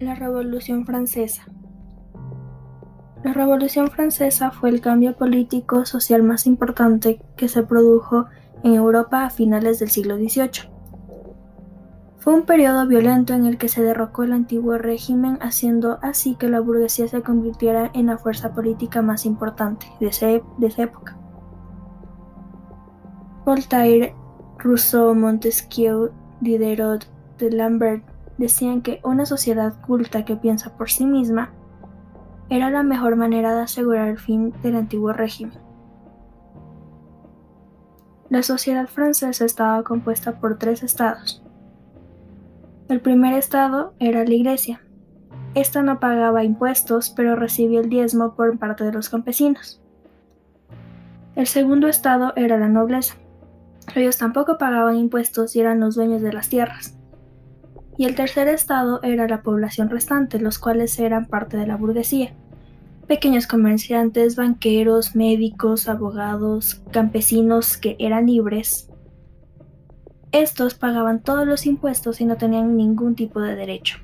La Revolución Francesa La Revolución Francesa fue el cambio político social más importante que se produjo en Europa a finales del siglo XVIII. Fue un periodo violento en el que se derrocó el antiguo régimen, haciendo así que la burguesía se convirtiera en la fuerza política más importante de, esa época. Voltaire, Rousseau, Montesquieu, Diderot, de Lambert decían que una sociedad culta que piensa por sí misma era la mejor manera de asegurar el fin del antiguo régimen. La sociedad francesa estaba compuesta por tres estados. El primer estado era la iglesia. Esta no pagaba impuestos, pero recibía el diezmo por parte de los campesinos. El segundo estado era la nobleza. Ellos tampoco pagaban impuestos y eran los dueños de las tierras y el tercer estado era la población restante, los cuales eran parte de la burguesía. Pequeños comerciantes, banqueros, médicos, abogados, campesinos que eran libres. Estos pagaban todos los impuestos y no tenían ningún tipo de derecho.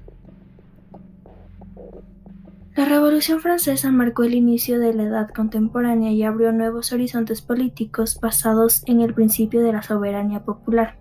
La Revolución Francesa marcó el inicio de la edad contemporánea y abrió nuevos horizontes políticos basados en el principio de la soberanía popular.